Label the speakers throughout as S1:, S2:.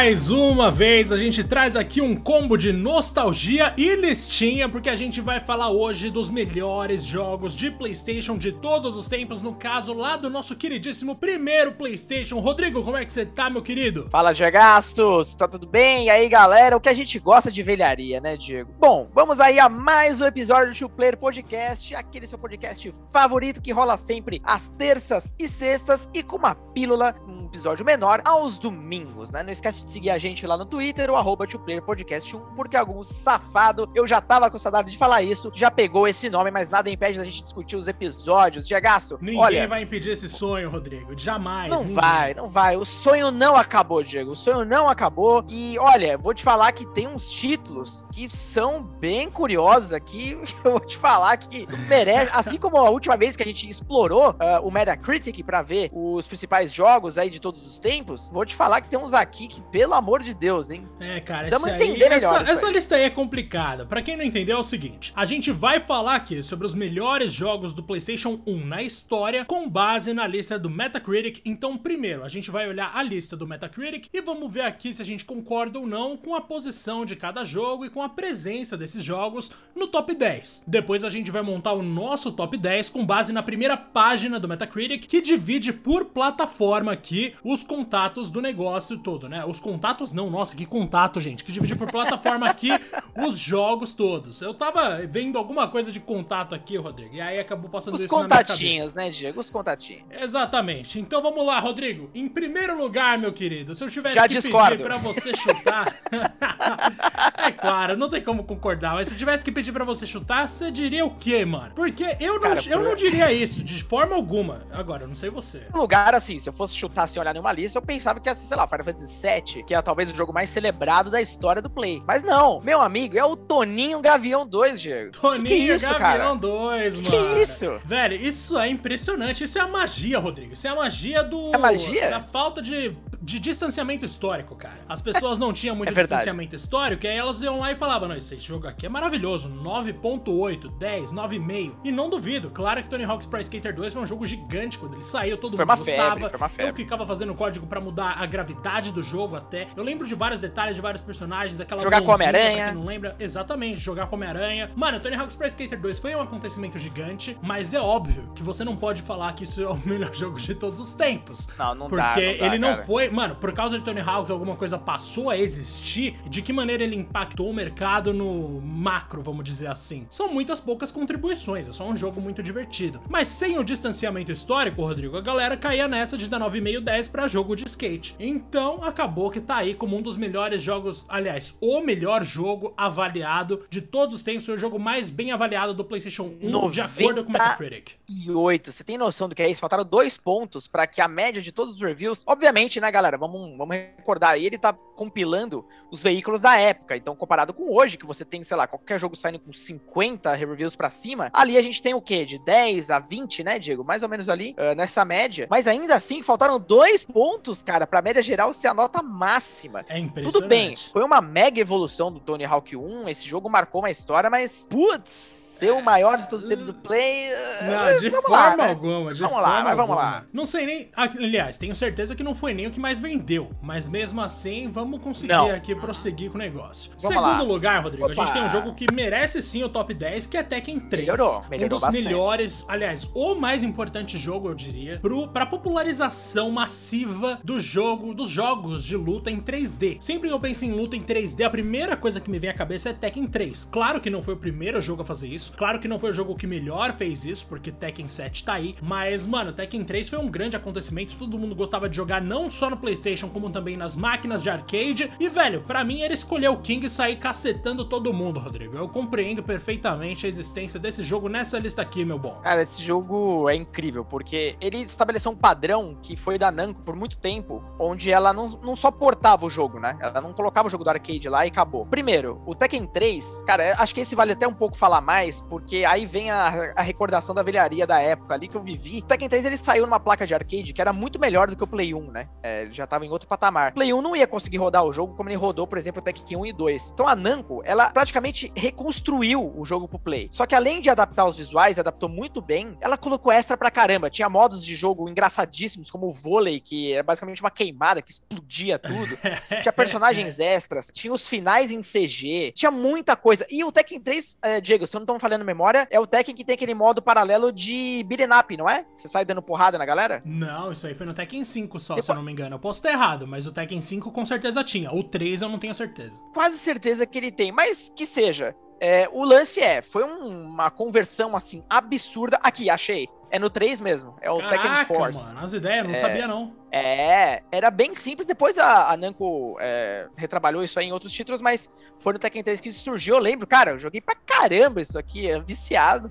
S1: Mais uma vez a gente traz aqui um combo de nostalgia e listinha, porque a gente vai falar hoje dos melhores jogos de PlayStation de todos os tempos, no caso lá do nosso queridíssimo primeiro PlayStation. Rodrigo, como é que você tá, meu querido?
S2: Fala, Gegastos, tá tudo bem? E aí, galera, o que a gente gosta de velharia, né, Diego? Bom, vamos aí a mais um episódio do Two Player Podcast, aquele seu podcast favorito que rola sempre às terças e sextas e com uma pílula, um episódio menor aos domingos, né? Não esquece de seguir a gente lá no Twitter, o arroba Podcast 1, porque algum safado, eu já tava com saudade de falar isso, já pegou esse nome, mas nada impede da gente discutir os episódios. Diagaço,
S1: Ninguém olha, vai impedir esse sonho, Rodrigo. Jamais.
S2: Não ninguém. vai, não vai. O sonho não acabou, Diego. O sonho não acabou. E olha, vou te falar que tem uns títulos que são bem curiosos aqui. Eu vou te falar que merece. Assim como a última vez que a gente explorou uh, o Metacritic para ver os principais jogos aí de todos os tempos, vou te falar que tem uns aqui que, pelo amor de Deus, hein?
S1: É, cara, Precisamos entender aí, melhor. Essa, essa lista aí é complicada. Para quem não entendeu, é o seguinte: a gente vai falar aqui sobre os melhores jogos do PlayStation 1 na história com base na lista do Metacritic. Então, primeiro, a gente vai olhar a lista do Metacritic e vamos ver aqui se a gente concorda ou não com a posição de cada jogo e com a presença desses jogos no top 10. Depois a gente vai montar o nosso top 10 com base na primeira página do Metacritic, que divide por plataforma aqui os contatos do negócio todo, né? Os contatos não, nossa, que contato, gente, que divide por plataforma aqui os jogos todos. Eu tava vendo alguma coisa de contato aqui, Rodrigo, e aí acabou passando
S2: os
S1: isso
S2: contatinhos, né, Diego? Os contatinhos.
S1: Exatamente. Então vamos lá, Rodrigo. Em primeiro lugar, meu querido, se eu tivesse
S2: Já
S1: que
S2: discordo.
S1: pedir pra você chutar... é claro, não tem como concordar, mas se eu tivesse que pedir pra você chutar, você diria o quê, mano? Porque eu não, Cara, eu não diria isso, de forma alguma. Agora, eu não sei você.
S2: lugar, assim, se eu fosse chutar sem olhar nenhuma lista, eu pensava que ia ser, sei lá, Final Fantasy VII, que é talvez o jogo mais celebrado da história do Play. Mas não, meu amigo, é o Toninho Gavião 2, Diego.
S1: Toninho que que é isso, Gavião cara? 2, mano.
S2: Que é isso?
S1: Velho, isso é impressionante. Isso é a magia, Rodrigo. Isso é a magia do.
S2: É magia?
S1: Da falta de de distanciamento histórico, cara. As pessoas não tinham muito é distanciamento histórico, e aí elas iam lá e falavam: Não, esse jogo aqui é maravilhoso, 9.8, 10, 9,5. E não duvido, claro que Tony Hawk's Pro Skater 2 foi um jogo gigante quando ele saiu, todo
S2: foi
S1: mundo
S2: gostava.
S1: Febre,
S2: foi uma febre.
S1: Eu ficava fazendo código para mudar a gravidade do jogo até. Eu lembro de vários detalhes de vários personagens, aquela
S2: Jogar com Homem-Aranha.
S1: não lembra? Exatamente, jogar com Homem-Aranha. Mano, Tony Hawk's Pro Skater 2 foi um acontecimento gigante, mas é óbvio que você não pode falar que isso é o melhor jogo de todos os tempos.
S2: Não, não
S1: porque
S2: dá. Porque
S1: ele
S2: não
S1: foi, mano, por causa de Tony Hawks alguma coisa passou a existir, de que maneira ele impactou o mercado no macro, vamos dizer assim. São muitas poucas contribuições, é só um jogo muito divertido. Mas sem o distanciamento histórico, Rodrigo, a galera caía nessa de dar 9,5 10 para jogo de skate. Então acabou que tá aí como um dos melhores jogos, aliás, o melhor jogo avaliado de todos os tempos, foi o jogo mais bem avaliado do PlayStation 1, de acordo com o Metacritic.
S2: E 8, você tem noção do que é isso? Faltaram dois pontos para que a média de todos os reviews, obviamente, né, galera, vamos, vamos recordar ele tá compilando os veículos da época. Então, comparado com hoje, que você tem, sei lá, qualquer jogo saindo com 50 reviews para cima, ali a gente tem o quê? De 10 a 20, né, Diego? Mais ou menos ali, uh, nessa média. Mas ainda assim, faltaram dois pontos, cara, pra média geral ser a nota máxima.
S1: É impressionante.
S2: Tudo bem, foi uma mega evolução do Tony Hawk 1, esse jogo marcou uma história, mas, putz, ser o maior de todos os tempos do Play.
S1: Não, de vamos forma lá, né? alguma. De
S2: vamos
S1: forma
S2: lá, mas
S1: vamos
S2: alguma. lá.
S1: Não sei nem. Aliás, tenho certeza que não foi nem o que mais vendeu. Mas mesmo assim, vamos conseguir
S2: não.
S1: aqui prosseguir com o negócio.
S2: Vamos
S1: Segundo
S2: lá.
S1: lugar, Rodrigo,
S2: Opa.
S1: a gente tem um jogo que merece sim o top 10, que é Tekken 3.
S2: Melhorou, melhorou
S1: Um dos
S2: bastante.
S1: melhores, aliás, o mais importante jogo, eu diria, pro, pra popularização massiva do jogo, dos jogos de luta em 3D. Sempre que eu penso em luta em 3D, a primeira coisa que me vem à cabeça é Tekken 3. Claro que não foi o primeiro jogo a fazer isso. Claro que não foi o jogo que melhor fez isso, porque Tekken 7 tá aí. Mas, mano, Tekken 3 foi um grande acontecimento. Todo mundo gostava de jogar não só no PlayStation, como também nas máquinas de arcade. E, velho, pra mim era escolher o King e sair cacetando todo mundo, Rodrigo. Eu compreendo perfeitamente a existência desse jogo nessa lista aqui, meu bom.
S2: Cara, esse jogo é incrível, porque ele estabeleceu um padrão que foi da Namco por muito tempo, onde ela não, não só portava o jogo, né? Ela não colocava o jogo do arcade lá e acabou. Primeiro, o Tekken 3, cara, acho que esse vale até um pouco falar mais, 3, porque aí vem a, a recordação da velharia da época ali que eu vivi. O Tekken 3 ele saiu numa placa de arcade que era muito melhor do que o Play 1, né? É, ele já tava em outro patamar. O Play 1 não ia conseguir rodar o jogo como ele rodou, por exemplo, o Tekken 1 e 2. Então a Namco, ela praticamente reconstruiu o jogo pro Play. Só que além de adaptar os visuais, adaptou muito bem, ela colocou extra pra caramba. Tinha modos de jogo engraçadíssimos, como o vôlei, que era basicamente uma queimada que explodia tudo. tinha personagens extras, tinha os finais em CG, tinha muita coisa. E o Tekken 3, é, Diego, se eu não tô falando memória, é o Tekken que tem aquele modo paralelo de beat'em up, não é? Você sai dando porrada na galera?
S1: Não, isso aí foi no Tekken 5 só, Depois... se eu não me engano. Eu posso estar errado, mas o Tekken 5 com certeza tinha. O 3 eu não tenho certeza.
S2: Quase certeza que ele tem, mas que seja. É, o lance é, foi um, uma conversão assim absurda. Aqui, achei. É no 3 mesmo. É o Caraca, Tekken Force.
S1: Mano, as ideias, não é, sabia não.
S2: É, era bem simples. Depois a, a Namco é, retrabalhou isso aí em outros títulos, mas foi no Tekken 3 que surgiu. Eu lembro, cara, eu joguei pra caramba isso aqui, era viciado.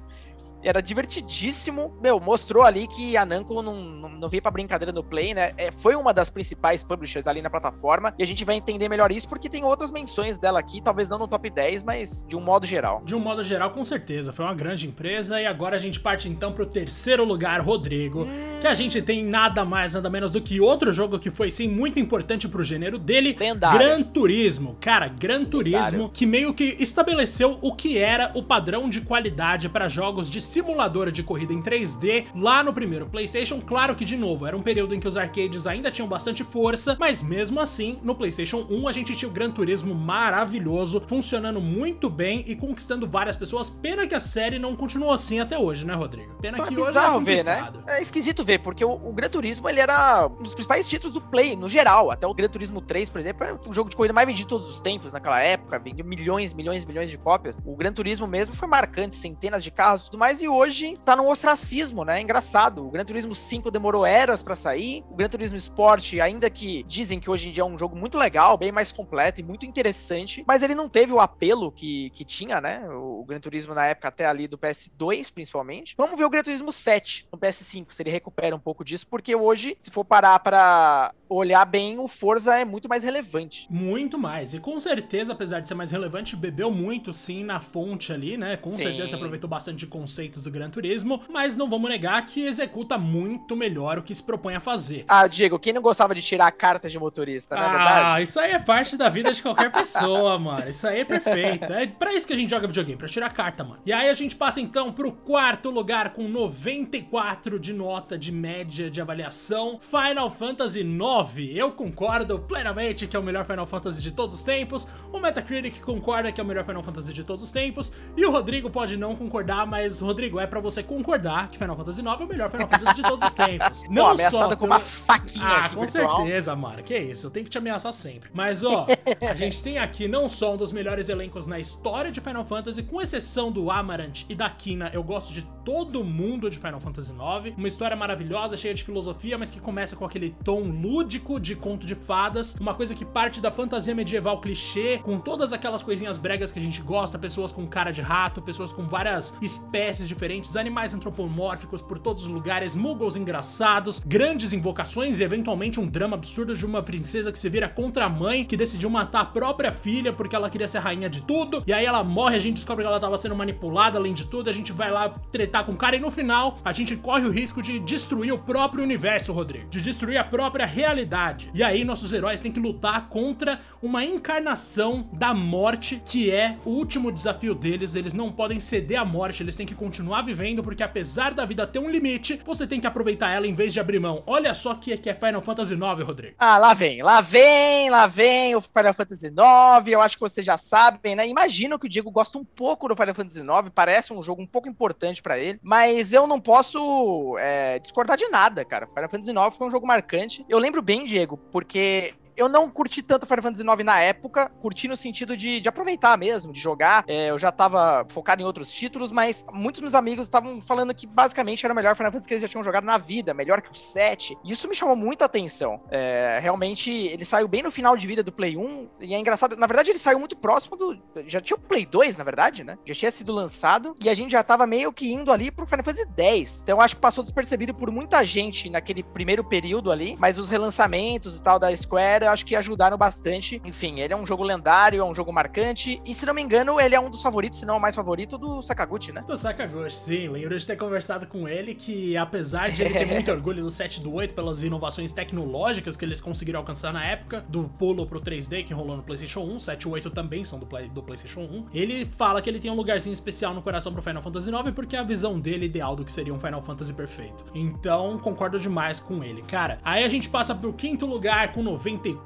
S2: Era divertidíssimo. Meu, mostrou ali que a Namco não, não, não veio pra brincadeira no Play, né? É, foi uma das principais publishers ali na plataforma. E a gente vai entender melhor isso porque tem outras menções dela aqui, talvez não no top 10, mas de um modo geral.
S1: De um modo geral, com certeza. Foi uma grande empresa. E agora a gente parte então pro terceiro lugar, Rodrigo. Hum. Que a gente tem nada mais, nada menos do que outro jogo que foi sim muito importante pro gênero dele:
S2: Lendário.
S1: Gran Turismo. Cara, Gran Turismo, Lendário. que meio que estabeleceu o que era o padrão de qualidade para jogos de simuladora de corrida em 3D lá no primeiro PlayStation. Claro que, de novo, era um período em que os arcades ainda tinham bastante força, mas mesmo assim, no PlayStation 1 a gente tinha o Gran Turismo maravilhoso, funcionando muito bem e conquistando várias pessoas. Pena que a série não continuou assim até hoje, né, Rodrigo? Pena
S2: é
S1: que
S2: hoje é ver, né? É esquisito ver, porque o, o Gran Turismo ele era um dos principais títulos do Play, no geral. Até o Gran Turismo 3, por exemplo, foi o jogo de corrida mais vendido de todos os tempos naquela época, vendeu milhões, milhões, milhões de cópias. O Gran Turismo mesmo foi marcante, centenas de carros e tudo mais, e hoje tá no ostracismo, né? É engraçado. O Gran Turismo 5 demorou eras para sair. O Gran Turismo Sport, ainda que dizem que hoje em dia é um jogo muito legal, bem mais completo e muito interessante, mas ele não teve o apelo que, que tinha, né? O, o Gran Turismo na época até ali do PS2, principalmente. Vamos ver o Gran Turismo 7 no PS5, se ele recupera um pouco disso, porque hoje, se for parar para olhar bem, o Forza é muito mais relevante.
S1: Muito mais. E com certeza, apesar de ser mais relevante, bebeu muito sim na fonte ali, né? Com sim. certeza aproveitou bastante de conceitos do Gran Turismo, mas não vamos negar que executa muito melhor o que se propõe a fazer.
S2: Ah, Diego, quem não gostava de tirar a carta de motorista, não é
S1: ah, verdade? Ah, isso aí é parte da vida de qualquer pessoa, mano. Isso aí é perfeito. É pra isso que a gente joga videogame, pra tirar carta, mano. E aí a gente passa então pro quarto lugar com 94 de nota de média de avaliação, Final Fantasy IX. Eu concordo plenamente que é o melhor Final Fantasy de todos os tempos, o Metacritic concorda que é o melhor Final Fantasy de todos os tempos, e o Rodrigo pode não concordar, mas, Rodrigo, é para você concordar que Final Fantasy IX é o melhor Final Fantasy de todos os tempos.
S2: Não Pô, ameaçada só com uma faquinha
S1: Ah,
S2: aqui
S1: com virtual. certeza, mano. Que isso, eu tenho que te ameaçar sempre. Mas, ó, a gente tem aqui não só um dos melhores elencos na história de Final Fantasy, com exceção do Amarant e da Kina, eu gosto de todo mundo de Final Fantasy IX. Uma história maravilhosa, cheia de filosofia, mas que começa com aquele tom lúdico de conto de fadas, uma coisa que parte da fantasia medieval clichê, com todas aquelas coisinhas bregas que a gente gosta, pessoas com cara de rato, pessoas com várias espécies diferentes animais antropomórficos por todos os lugares, muggles engraçados, grandes invocações e eventualmente um drama absurdo de uma princesa que se vira contra a mãe, que decidiu matar a própria filha porque ela queria ser rainha de tudo, e aí ela morre, a gente descobre que ela tava sendo manipulada além de tudo, a gente vai lá tretar com o cara e no final a gente corre o risco de destruir o próprio universo, Rodrigo, de destruir a própria realidade. E aí nossos heróis têm que lutar contra uma encarnação da morte, que é o último desafio deles, eles não podem ceder à morte, eles têm que continuar vivendo, porque apesar da vida ter um limite, você tem que aproveitar ela em vez de abrir mão. Olha só que é Final Fantasy IX, Rodrigo.
S2: Ah, lá vem, lá vem, lá vem o Final Fantasy IX, eu acho que vocês já sabem, né? Imagino que o Diego gosta um pouco do Final Fantasy IX, parece um jogo um pouco importante para ele, mas eu não posso é, discordar de nada, cara. Final Fantasy IX foi um jogo marcante. Eu lembro bem, Diego, porque eu não curti tanto Final Fantasy IX na época, curti no sentido de, de aproveitar mesmo, de jogar. É, eu já tava focado em outros títulos, mas muitos meus amigos estavam falando que basicamente era o melhor Final Fantasy que eles já tinham jogado na vida, melhor que o 7. E isso me chamou muita atenção. É, realmente, ele saiu bem no final de vida do Play 1, e é engraçado, na verdade ele saiu muito próximo do... Já tinha o Play 2, na verdade, né? Já tinha sido lançado, e a gente já tava meio que indo ali pro Final Fantasy 10. Então acho que passou despercebido por muita gente naquele primeiro período ali, mas os relançamentos e tal da Square eu acho que ajudaram bastante. Enfim, ele é um jogo lendário, é um jogo marcante. E se não me engano, ele é um dos favoritos, se não o mais favorito, do Sakaguchi, né?
S1: Do Sakaguchi, sim. Lembro de ter conversado com ele que, apesar de ele ter muito orgulho do 7 do 8 pelas inovações tecnológicas que eles conseguiram alcançar na época, do pulo pro 3D que rolou no PlayStation 1, 7 e 8 também são do, play, do PlayStation 1, ele fala que ele tem um lugarzinho especial no coração pro Final Fantasy IX porque é a visão dele ideal do que seria um Final Fantasy perfeito. Então, concordo demais com ele. Cara, aí a gente passa pro quinto lugar com 94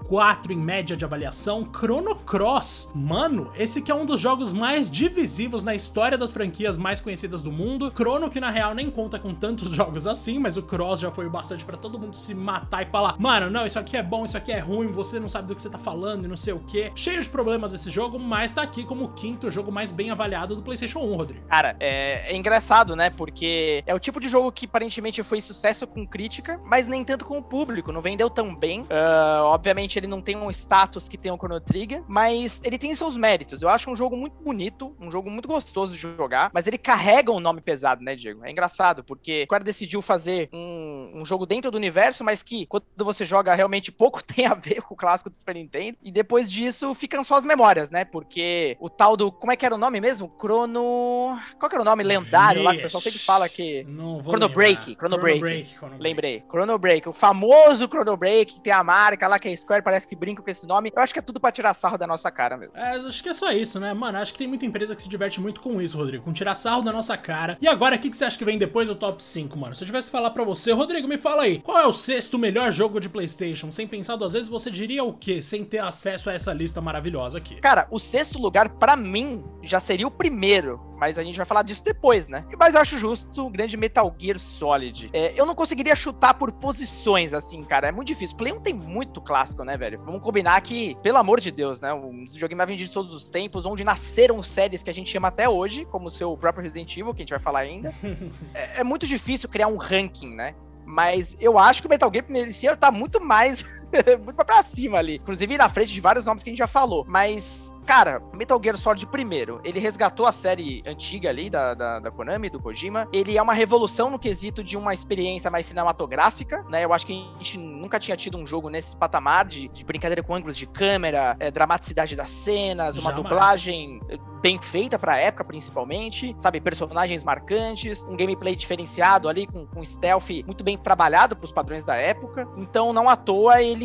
S1: em média de avaliação, Chrono Cross. Mano, esse que é um dos jogos mais divisivos na história das franquias mais conhecidas do mundo. Chrono que na real nem conta com tantos jogos assim, mas o Cross já foi o bastante para todo mundo se matar e falar: "Mano, não, isso aqui é bom, isso aqui é ruim, você não sabe do que você tá falando e não sei o que". Cheio de problemas esse jogo, mas tá aqui como o quinto jogo mais bem avaliado do PlayStation 1, Rodrigo.
S2: Cara, é, é engraçado, né? Porque é o tipo de jogo que aparentemente foi sucesso com crítica, mas nem tanto com o público. Não vendeu tão bem. Uh, obviamente ele não tem um status que tem o Chrono Trigger, mas ele tem seus méritos. Eu acho um jogo muito bonito, um jogo muito gostoso de jogar, mas ele carrega um nome pesado, né, Diego? É engraçado, porque o cara decidiu fazer um, um jogo dentro do universo, mas que quando você joga realmente pouco tem a ver com o clássico do Super Nintendo. E depois disso ficam só as memórias, né? Porque o tal do. Como é que era o nome mesmo? Chrono. Qual que era o nome lendário Vixe. lá que o pessoal sempre fala que.
S1: Não
S2: vou Chrono Break. Chrono, Chrono Break. Break. Chrono Lembrei. Chrono Break. O famoso Chrono Break, que tem a marca lá que é Square, parece que brinca com esse nome. Eu acho que é tudo pra tirar sarro da nossa cara mesmo.
S1: É, acho que é só isso, né? Mano, acho que tem muita empresa que se diverte muito com isso, Rodrigo. Com tirar sarro da nossa cara. E agora, o que, que você acha que vem depois do top 5, mano? Se eu tivesse que falar pra você, Rodrigo, me fala aí. Qual é o sexto melhor jogo de PlayStation? Sem pensar duas vezes, você diria o quê? Sem ter acesso a essa lista maravilhosa aqui.
S2: Cara, o sexto lugar, para mim, já seria o primeiro. Mas a gente vai falar disso depois, né? Mas eu acho justo o grande Metal Gear Solid. É, eu não conseguiria chutar por posições, assim, cara. É muito difícil. Play 1 tem muito clássico, né, velho? Vamos combinar que, pelo amor de Deus, né? Um dos joguinhos mais vendidos de todos os tempos, onde nasceram séries que a gente chama até hoje, como o seu próprio Resident Evil, que a gente vai falar ainda. é, é muito difícil criar um ranking, né? Mas eu acho que o Metal Gear merecia estar muito mais, muito pra cima ali. Inclusive na frente de vários nomes que a gente já falou. Mas Cara, Metal Gear Solid primeiro, ele resgatou a série antiga ali da, da, da, Konami, do Kojima. Ele é uma revolução no quesito de uma experiência mais cinematográfica, né? Eu acho que a gente nunca tinha tido um jogo nesse patamar de, de brincadeira com ângulos de câmera, é, dramaticidade das cenas, uma Jamais. dublagem bem feita pra época, principalmente, sabe? Personagens marcantes, um gameplay diferenciado ali, com, com stealth muito bem trabalhado pros padrões da época. Então, não à toa, ele.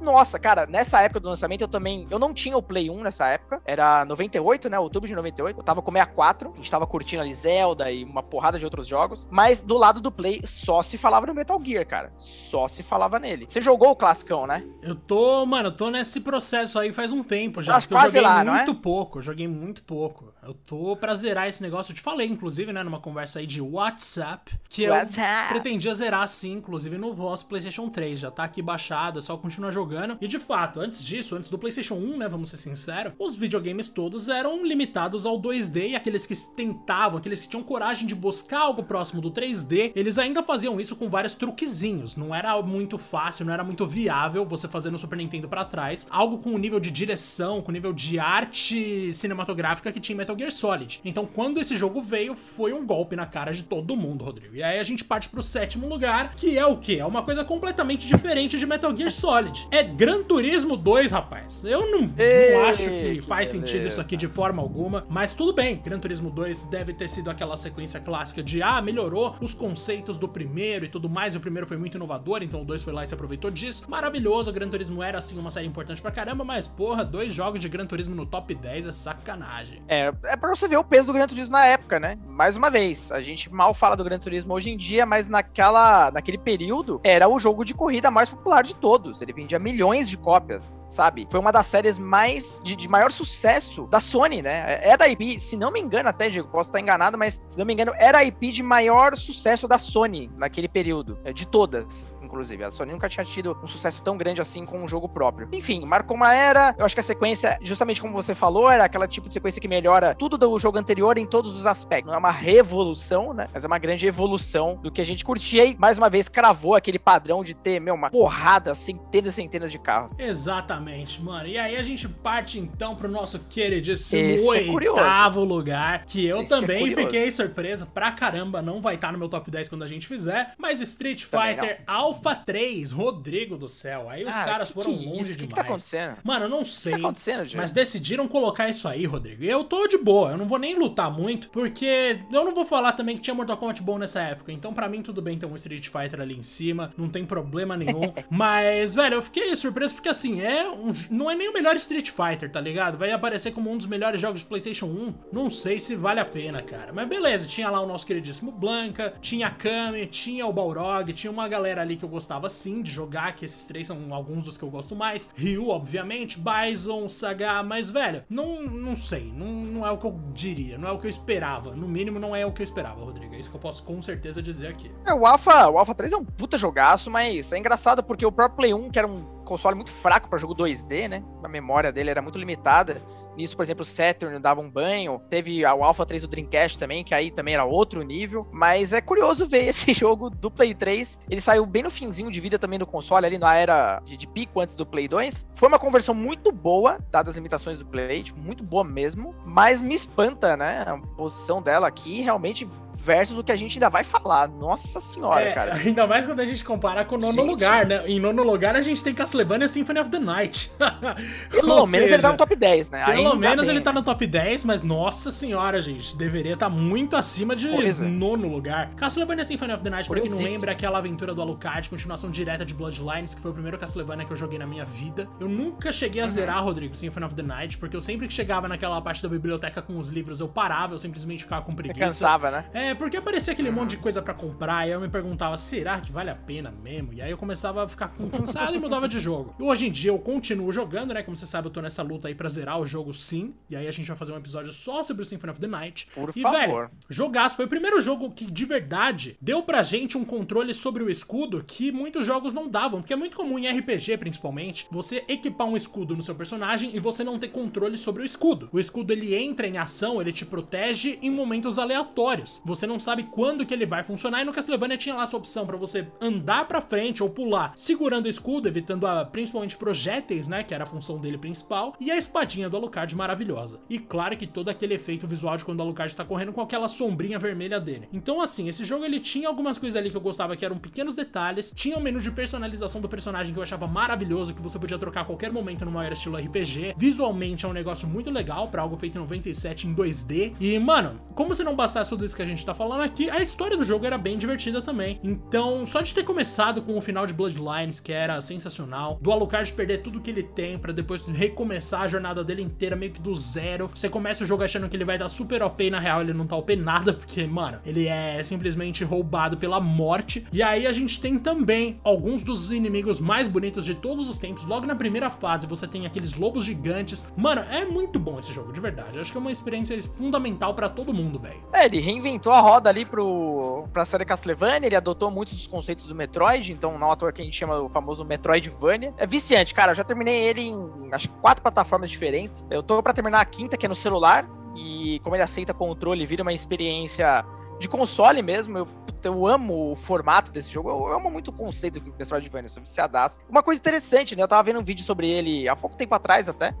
S2: Nossa, cara, nessa época do lançamento eu também. Eu não tinha o Play 1 nessa época, era 98, né? Outubro de 98. Eu tava com 64, a gente tava curtindo ali Zelda e uma porrada de outros jogos. Mas do lado do Play só se falava no Metal Gear, cara. Só se falava nele. Você jogou o classicão, né?
S1: Eu tô, mano, eu tô nesse processo aí faz um tempo já. Acho que eu joguei lá, muito é? pouco, eu joguei muito pouco. Eu tô pra zerar esse negócio. Eu te falei, inclusive, né, numa conversa aí de WhatsApp, que WhatsApp. eu pretendia zerar sim, inclusive no vosso PlayStation 3. Já tá aqui baixado, é só continuar jogando. E de fato, antes disso, antes do PlayStation 1, né, vamos ser sinceros, os videogames todos eram limitados ao 2D e aqueles que tentavam, aqueles que tinham coragem de buscar algo próximo do 3D, eles ainda faziam isso com vários truquezinhos. Não era muito fácil, não era muito viável você fazer no Super Nintendo para trás algo com o nível de direção, com o nível de arte cinematográfica que tinha Metal Gear Solid. Então, quando esse jogo veio, foi um golpe na cara de todo mundo, Rodrigo. E aí a gente parte pro sétimo lugar, que é o quê? É uma coisa completamente diferente de Metal Gear Solid. É Gran Turismo 2, rapaz. Eu não, Ei, não acho que, que faz beleza. sentido isso aqui de forma alguma, mas tudo bem. Gran Turismo 2 deve ter sido aquela sequência clássica de ah, melhorou os conceitos do primeiro e tudo mais. O primeiro foi muito inovador, então o 2 foi lá e se aproveitou disso. Maravilhoso, o Gran Turismo era assim uma série importante pra caramba, mas porra, dois jogos de Gran Turismo no top 10 é sacanagem.
S2: É, é pra você ver o peso do Gran Turismo na época, né? Mais uma vez, a gente mal fala do Gran Turismo hoje em dia, mas naquela, naquele período era o jogo de corrida mais popular de todos. Ele vendia milhões de cópias, sabe? Foi uma das séries mais de, de maior sucesso da Sony, né? É da IP, se não me engano, até Diego, posso estar enganado, mas se não me engano, era a IP de maior sucesso da Sony naquele período, é, de todas inclusive. A Sony nunca tinha tido um sucesso tão grande assim com um jogo próprio. Enfim, marcou uma era. Eu acho que a sequência, justamente como você falou, era aquela tipo de sequência que melhora tudo do jogo anterior em todos os aspectos. Não é uma revolução, né? Mas é uma grande evolução do que a gente curtia e, mais uma vez, cravou aquele padrão de ter, meu, uma porrada, centenas e centenas de carros.
S1: Exatamente, mano. E aí a gente parte então pro nosso queridíssimo Esse é oitavo é lugar, que eu Esse é também é fiquei surpreso pra caramba. Não vai estar no meu top 10 quando a gente fizer, mas Street Fighter Alpha Alpha 3, Rodrigo do céu. Aí os ah, caras que foram que longe isso? demais. O que, que tá
S2: acontecendo?
S1: Mano, eu não sei. O
S2: que tá acontecendo, gente?
S1: Mas decidiram colocar isso aí, Rodrigo. E eu tô de boa, eu não vou nem lutar muito, porque eu não vou falar também que tinha Mortal Kombat bom nessa época. Então, para mim, tudo bem ter um Street Fighter ali em cima, não tem problema nenhum. Mas, velho, eu fiquei surpreso porque assim, é um, não é nem o melhor Street Fighter, tá ligado? Vai aparecer como um dos melhores jogos de PlayStation 1. Não sei se vale a pena, cara. Mas beleza, tinha lá o nosso queridíssimo Blanca, tinha a Kami, tinha o Balrog, tinha uma galera ali que eu gostava sim de jogar, que esses três são alguns dos que eu gosto mais. Ryu, obviamente, Bison, Saga, mas, velho, não, não sei, não, não é o que eu diria, não é o que eu esperava. No mínimo, não é o que eu esperava, Rodrigo. É isso que eu posso com certeza dizer aqui.
S2: É, o Alpha, o Alpha 3 é um puta jogaço, mas é engraçado porque o próprio Play 1, que era um console muito fraco para jogo 2D, né? A memória dele era muito limitada. Nisso, por exemplo, o Saturn dava um banho. Teve o Alpha 3 do Dreamcast também, que aí também era outro nível. Mas é curioso ver esse jogo do Play 3. Ele saiu bem no finzinho de vida também do console, ali na era de, de pico antes do Play 2. Foi uma conversão muito boa, dadas as limitações do Play, tipo, muito boa mesmo. Mas me espanta, né? A posição dela aqui realmente versus o que a gente ainda vai falar. Nossa senhora, é, cara.
S1: Ainda mais quando a gente compara com o nono gente. lugar, né? Em nono lugar a gente tem Castlevania Symphony of the Night.
S2: Pelo menos seja, ele tá no top 10, né?
S1: Pelo ainda menos bem, ele tá no top 10, mas nossa senhora, gente, deveria estar tá muito acima de Coisa. nono lugar. Castlevania Symphony of the Night, pra quem não lembra, é aquela aventura do Alucard, continuação direta de Bloodlines, que foi o primeiro Castlevania que eu joguei na minha vida. Eu nunca cheguei a uhum. zerar, Rodrigo, Symphony of the Night, porque eu sempre que chegava naquela parte da biblioteca com os livros, eu parava, eu simplesmente ficava com preguiça. Você
S2: cansava, né?
S1: É, porque aparecia aquele uhum. monte de coisa para comprar, e eu me perguntava, será que vale a pena mesmo? E aí eu começava a ficar cansado e mudava de jogo. E hoje em dia eu continuo jogando, né? Como você sabe, eu tô nessa luta aí pra zerar o jogo sim. E aí a gente vai fazer um episódio só sobre o Symphony of the Night.
S2: Por
S1: e,
S2: favor.
S1: velho, jogaço. Foi o primeiro jogo que, de verdade, deu pra gente um controle sobre o escudo que muitos jogos não davam. Porque é muito comum em RPG, principalmente, você equipar um escudo no seu personagem e você não ter controle sobre o escudo. O escudo, ele entra em ação, ele te protege em momentos aleatórios. Você não sabe quando que ele vai funcionar. E no Castlevania tinha lá sua opção para você andar para frente ou pular, segurando o escudo, evitando a, principalmente projéteis, né, que era a função dele principal, e a espadinha do Alucard maravilhosa. E claro que todo aquele efeito visual de quando o Alucard tá correndo com aquela sombrinha vermelha dele. Então assim, esse jogo ele tinha algumas coisas ali que eu gostava que eram pequenos detalhes, tinha um menu de personalização do personagem que eu achava maravilhoso, que você podia trocar a qualquer momento numa era estilo RPG. Visualmente é um negócio muito legal para algo feito em 97 em 2D. E mano, como se não bastasse tudo isso que a gente tá falando aqui, a história do jogo era bem divertida também. Então, só de ter começado com o final de Bloodlines, que era sensacional, do Alucard perder tudo que ele tem para depois recomeçar a jornada dele inteira meio que do zero. Você começa o jogo achando que ele vai estar super OP e na real ele não tá OP nada, porque, mano, ele é simplesmente roubado pela morte. E aí a gente tem também alguns dos inimigos mais bonitos de todos os tempos. Logo na primeira fase você tem aqueles lobos gigantes. Mano, é muito bom esse jogo, de verdade. Acho que é uma experiência fundamental para todo mundo, velho.
S2: É, ele reinventou a roda ali pro pra série Castlevania, ele adotou muitos dos conceitos do Metroid, então não à toa que a gente chama o famoso Metroidvania. É viciante, cara, eu já terminei ele em acho quatro plataformas diferentes. Eu tô para terminar a quinta, que é no celular, e como ele aceita controle, vira uma experiência de console mesmo. Eu, eu amo o formato desse jogo, eu amo muito o conceito do Metroidvania, sou viciadaço. Uma coisa interessante, né, eu tava vendo um vídeo sobre ele há pouco tempo atrás até,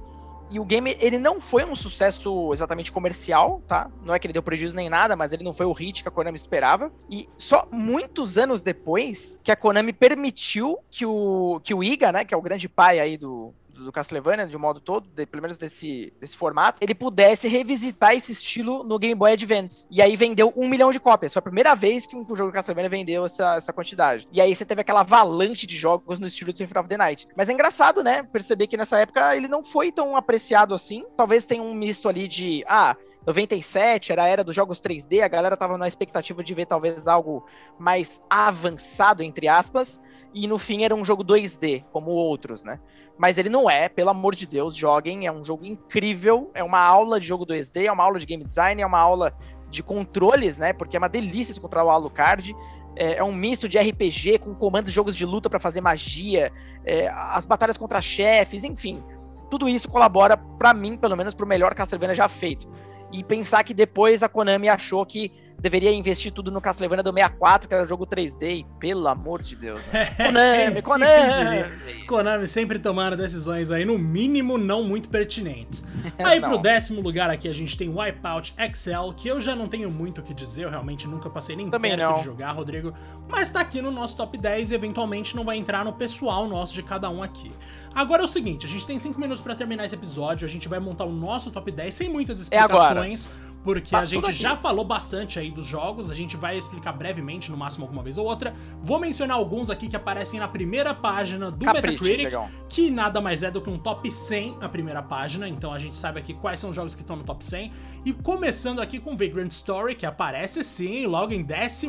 S2: e o game, ele não foi um sucesso exatamente comercial, tá? Não é que ele deu prejuízo nem nada, mas ele não foi o hit que a Konami esperava. E só muitos anos depois que a Konami permitiu que o, que o Iga, né, que é o grande pai aí do, do Castlevania, de um modo todo, de, pelo menos desse, desse formato, ele pudesse revisitar esse estilo no Game Boy Advance. E aí vendeu um milhão de cópias. Foi a primeira vez que um jogo Castlevania vendeu essa, essa quantidade. E aí você teve aquela avalanche de jogos no estilo de Symphony of the Night. Mas é engraçado, né? Perceber que nessa época ele não foi tão apreciado assim. Talvez tenha um misto ali de, ah, 97 era a era dos jogos 3D, a galera tava na expectativa de ver talvez algo mais avançado, entre aspas, e no fim era um jogo 2D, como outros, né? Mas ele não é, pelo amor de Deus, joguem, é um jogo incrível, é uma aula de jogo 2D, é uma aula de game design, é uma aula de controles, né? Porque é uma delícia se controlar o Alucard. É, é um misto de RPG com comandos de jogos de luta para fazer magia, é, as batalhas contra chefes, enfim. Tudo isso colabora, para mim, pelo menos, pro melhor Castlevania já feito. E pensar que depois a Konami achou que deveria investir tudo no Castlevania do 64, que era jogo 3D, e pelo amor de Deus. Né?
S1: Konami, Konami! Konami sempre tomando decisões aí, no mínimo, não muito pertinentes. Aí pro décimo lugar aqui a gente tem Wipeout Excel, que eu já não tenho muito o que dizer, eu realmente nunca passei nem Também perto não. de jogar, Rodrigo, mas tá aqui no nosso top 10 e eventualmente não vai entrar no pessoal nosso de cada um aqui. Agora é o seguinte, a gente tem 5 minutos para terminar esse episódio, a gente vai montar o nosso top 10 sem muitas é explicações. É porque tá a gente já falou bastante aí dos jogos, a gente vai explicar brevemente, no máximo alguma vez ou outra. Vou mencionar alguns aqui que aparecem na primeira página do Capricho, Metacritic, legal. que nada mais é do que um top 100 a primeira página, então a gente sabe aqui quais são os jogos que estão no top 100. E começando aqui com Vagrant Story, que aparece sim logo em 11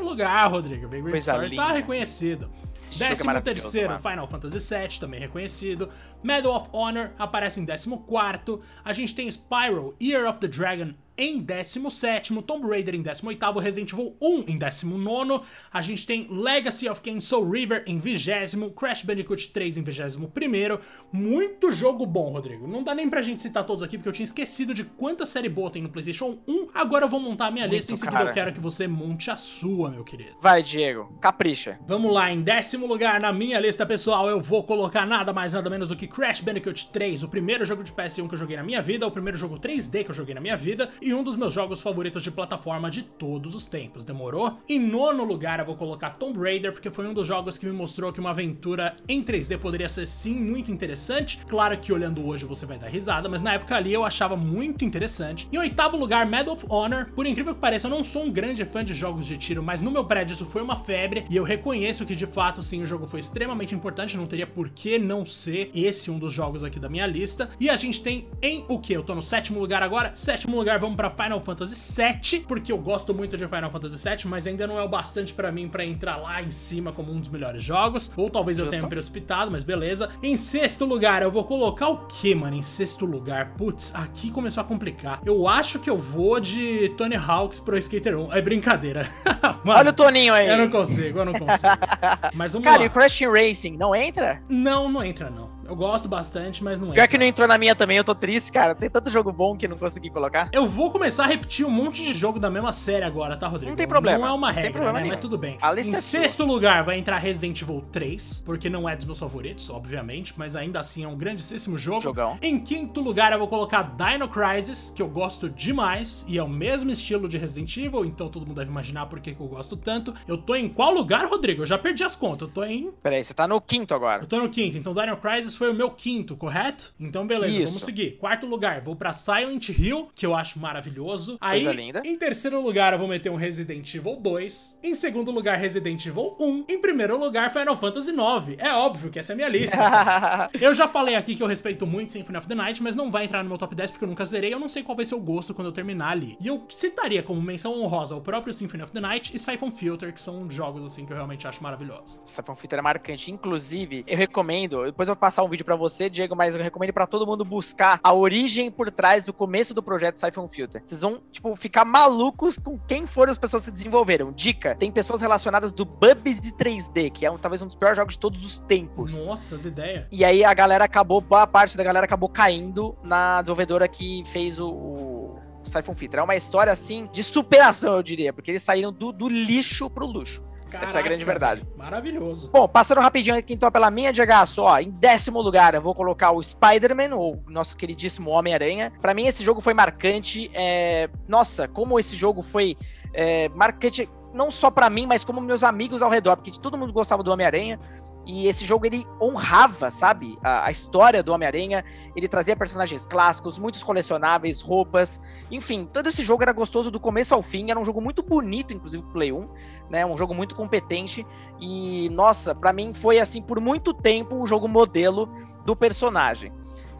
S1: lugar, Rodrigo. Vagrant Coisa Story tá linda. tá reconhecido. É décimo terceiro, Final Fantasy VII, também reconhecido. Medal of Honor aparece em décimo quarto. A gente tem Spyro, Year of the Dragon em 17, Tomb Raider em 18, Resident Evil 1 em 19, a gente tem Legacy of Kain Soul River em 20, Crash Bandicoot 3 em 21, muito jogo bom, Rodrigo. Não dá nem pra gente citar todos aqui porque eu tinha esquecido de quanta série boa tem no PlayStation 1. Agora eu vou montar a minha muito lista em seguida cara. eu quero que você monte a sua, meu querido.
S2: Vai, Diego, capricha.
S1: Vamos lá, em décimo lugar na minha lista, pessoal, eu vou colocar nada mais nada menos do que Crash Bandicoot 3, o primeiro jogo de PS1 que eu joguei na minha vida, o primeiro jogo 3D que eu joguei na minha vida e um dos meus jogos favoritos de plataforma de todos os tempos, demorou? Em nono lugar eu vou colocar Tomb Raider, porque foi um dos jogos que me mostrou que uma aventura em 3D poderia ser sim muito interessante. Claro que olhando hoje você vai dar risada, mas na época ali eu achava muito interessante. Em oitavo lugar, Medal of Honor. Por incrível que pareça, eu não sou um grande fã de jogos de tiro, mas no meu prédio isso foi uma febre e eu reconheço que de fato sim o jogo foi extremamente importante, não teria por que não ser esse um dos jogos aqui da minha lista. E a gente tem em o que? Eu tô no sétimo lugar agora. Sétimo lugar, vamos para Final Final Fantasy VII, porque eu gosto muito de Final Fantasy VII, mas ainda não é o bastante para mim para entrar lá em cima como um dos melhores jogos. Ou talvez Justo. eu tenha me precipitado, mas beleza. Em sexto lugar, eu vou colocar o que, mano? Em sexto lugar, putz, aqui começou a complicar. Eu acho que eu vou de Tony Hawk's Pro Skater 1. É brincadeira.
S2: mano, Olha o Toninho aí.
S1: Eu não consigo, eu não consigo. mas vamos
S2: Cara,
S1: lá.
S2: e o Crash Racing não entra?
S1: Não, não entra não. Eu gosto bastante, mas não é.
S2: Pior que não entrou na minha também, eu tô triste, cara. Tem tanto jogo bom que não consegui colocar.
S1: Eu vou começar a repetir um monte de jogo da mesma série agora, tá, Rodrigo?
S2: Não tem problema.
S1: Não é uma regra, né? Mas tudo bem. em é sexto sua. lugar vai entrar Resident Evil 3, porque não é dos meus favoritos, obviamente, mas ainda assim é um grandíssimo jogo.
S2: Jogão.
S1: Em quinto lugar eu vou colocar Dino Crisis, que eu gosto demais, e é o mesmo estilo de Resident Evil, então todo mundo deve imaginar por que, que eu gosto tanto. Eu tô em qual lugar, Rodrigo? Eu já perdi as contas. Eu tô em.
S2: Peraí, você tá no quinto agora.
S1: Eu tô no quinto, então Dino Crisis foi o meu quinto correto? Então, beleza, Isso. vamos seguir. Quarto lugar, vou para Silent Hill, que eu acho maravilhoso. Aí, linda. em terceiro lugar, eu vou meter um Resident Evil 2. Em segundo lugar, Resident Evil 1. Em primeiro lugar, Final Fantasy 9. É óbvio que essa é a minha lista. eu já falei aqui que eu respeito muito Symphony of the Night, mas não vai entrar no meu top 10 porque eu nunca zerei. Eu não sei qual vai ser o gosto quando eu terminar ali. E eu citaria como menção honrosa o próprio Symphony of the Night e Siphon Filter, que são jogos assim que eu realmente acho maravilhosos.
S2: Siphon Filter é marcante. Inclusive, eu recomendo, depois eu vou passar um vídeo para você, Diego, mas eu recomendo para todo mundo buscar a origem por trás do começo do projeto Siphon Filter. Vocês vão, tipo, ficar malucos com quem foram as pessoas que desenvolveram. Dica: tem pessoas relacionadas do Bubbles de 3D, que é um, talvez um dos piores jogos de todos os tempos.
S1: Nossa, as ideias.
S2: E aí a galera acabou, boa parte da galera acabou caindo na desenvolvedora que fez o, o Siphon Filter. É uma história, assim, de superação, eu diria, porque eles saíram do, do lixo pro luxo. Caraca, Essa é a grande verdade.
S1: Maravilhoso.
S2: Bom, passando rapidinho aqui então pela minha de só, em décimo lugar eu vou colocar o Spider-Man, o nosso queridíssimo Homem-Aranha. Para mim esse jogo foi marcante. É... Nossa, como esse jogo foi é... marcante não só para mim, mas como meus amigos ao redor, porque todo mundo gostava do Homem-Aranha. E esse jogo ele honrava, sabe, a, a história do Homem-Aranha. Ele trazia personagens clássicos, muitos colecionáveis, roupas. Enfim, todo esse jogo era gostoso do começo ao fim. Era um jogo muito bonito, inclusive pro Play 1, né? Um jogo muito competente. E, nossa, para mim foi assim por muito tempo o jogo modelo do personagem.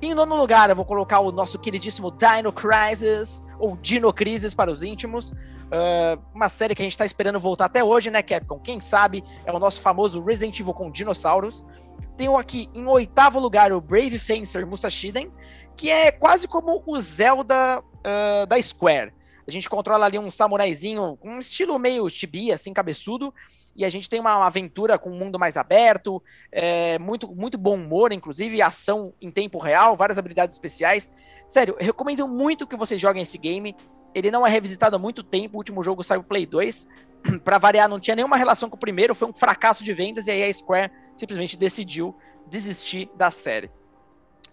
S2: Em nono lugar, eu vou colocar o nosso queridíssimo Dino Crisis, ou Dino Crisis para os íntimos. Uh, uma série que a gente está esperando voltar até hoje, né, Capcom? Quem sabe é o nosso famoso Resident Evil com dinossauros. Tenho aqui em oitavo lugar o Brave Fencer Musashiden, que é quase como o Zelda uh, da Square. A gente controla ali um samuraizinho, um estilo meio chibi, assim, cabeçudo, e a gente tem uma, aventura com um mundo mais aberto, é, muito, muito bom humor, inclusive, ação em tempo real, várias habilidades especiais. Sério, eu recomendo muito que vocês joguem esse game. ele não é revisitado há muito tempo, o último jogo saiu Play 2. para variar, não tinha nenhuma relação com o primeiro, foi um fracasso de vendas e aí a Square simplesmente decidiu desistir da série.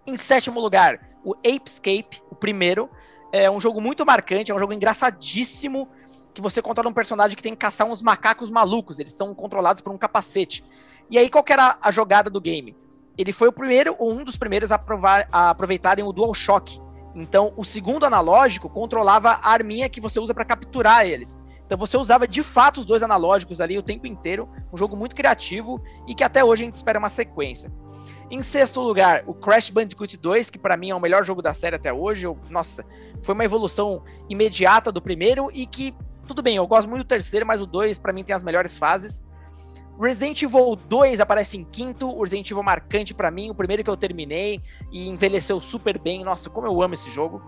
S2: Em sétimo lugar, o Apescape, o primeiro, é um jogo muito marcante, é um jogo engraçadíssimo, que você controla um personagem que tem que caçar uns macacos malucos, eles são controlados por um capacete. E aí, qual que era a jogada do game? Ele foi o primeiro, ou um dos primeiros a, provar, a aproveitarem o DualShock. Então, o segundo analógico controlava a arminha que você usa para capturar eles. Então você usava de fato os dois analógicos ali o tempo inteiro, um jogo muito criativo e que até hoje a gente espera uma sequência. Em sexto lugar, o Crash Bandicoot 2, que para mim é o melhor jogo da série até hoje. Eu, nossa, foi uma evolução imediata do primeiro e que, tudo bem, eu gosto muito do terceiro, mas o 2 para mim tem as melhores fases. Resident Evil 2 aparece em quinto, o Resident Evil marcante para mim, o primeiro que eu terminei e envelheceu super bem. Nossa, como eu amo esse jogo.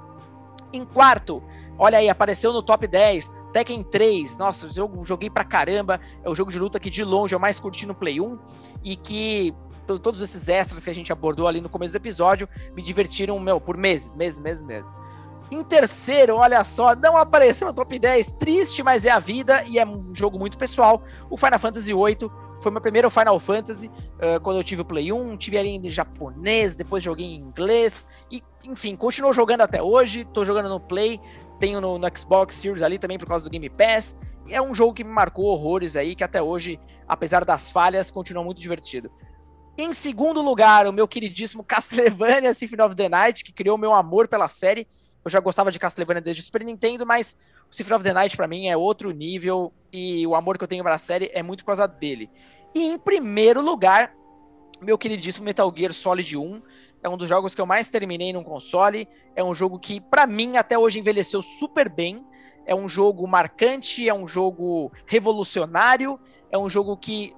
S2: Em quarto, olha aí, apareceu no top 10, Tekken 3. Nossa, eu joguei pra caramba. É o jogo de luta que de longe eu mais curti no Play 1 e que todos esses extras que a gente abordou ali no começo do episódio me divertiram, meu, por meses, meses, meses, meses. Em terceiro, olha só, não apareceu no top 10, triste, mas é a vida e é um jogo muito pessoal. O Final Fantasy VIII foi meu primeiro Final Fantasy, uh, quando eu tive o Play 1, tive ali em japonês, depois joguei em inglês, e enfim, continuo jogando até hoje, tô jogando no Play, tenho no, no, Xbox Series ali também por causa do Game Pass. É um jogo que me marcou horrores aí, que até hoje, apesar das falhas, continua muito divertido. Em segundo lugar, o meu queridíssimo Castlevania Symphony of the Night, que criou meu amor pela série. Eu já gostava de Castlevania desde o Super Nintendo, mas o Symphony of the Night para mim é outro nível e o amor que eu tenho pela série é muito por causa dele. E em primeiro lugar, meu queridíssimo Metal Gear Solid 1. É um dos jogos que eu mais terminei num console. É um jogo que, para mim, até hoje envelheceu super bem. É um jogo marcante, é um jogo revolucionário, é um jogo que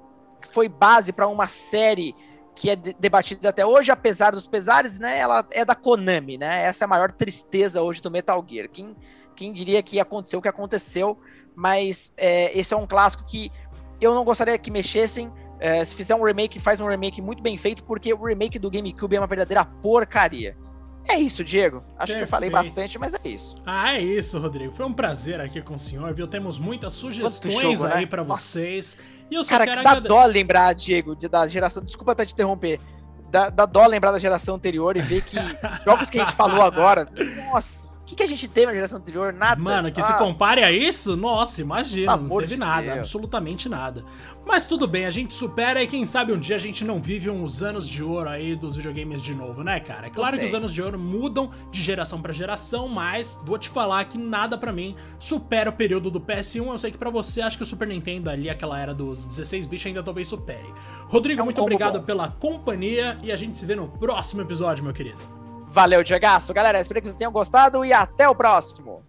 S2: foi base para uma série que é debatida até hoje, apesar dos pesares, né? Ela é da Konami, né? Essa é a maior tristeza hoje do Metal Gear. Quem, quem diria que aconteceu o que aconteceu, mas é, esse é um clássico que eu não gostaria que mexessem. É, se fizer um remake, faz um remake muito bem feito, porque o remake do GameCube é uma verdadeira porcaria. É isso, Diego. Acho Perfeito. que eu falei bastante, mas é isso.
S1: Ah, é isso, Rodrigo. Foi um prazer aqui com o senhor, viu? Temos muitas sugestões jogo, aí né? para vocês.
S2: E eu só Cara, quero dá agrade... dó lembrar, Diego, de, da geração. Desculpa até te interromper. Dá, dá dó lembrar da geração anterior e ver que jogos que a gente falou agora. Nossa, o que, que, a gente teve na geração anterior? Nada.
S1: Mano, que nossa. se compare a isso, nossa, imagina, não teve de nada, Deus. absolutamente nada. Mas tudo bem, a gente supera e quem sabe um dia a gente não vive uns anos de ouro aí dos videogames de novo, né, cara? É claro que os anos de ouro mudam de geração para geração, mas vou te falar que nada para mim supera o período do PS1. Eu sei que para você, acho que o Super Nintendo ali, aquela era dos 16 bits, ainda talvez supere. Rodrigo, é um muito obrigado bom. pela companhia e a gente se vê no próximo episódio, meu querido.
S2: Valeu, Diagaço. Galera, espero que vocês tenham gostado e até o próximo.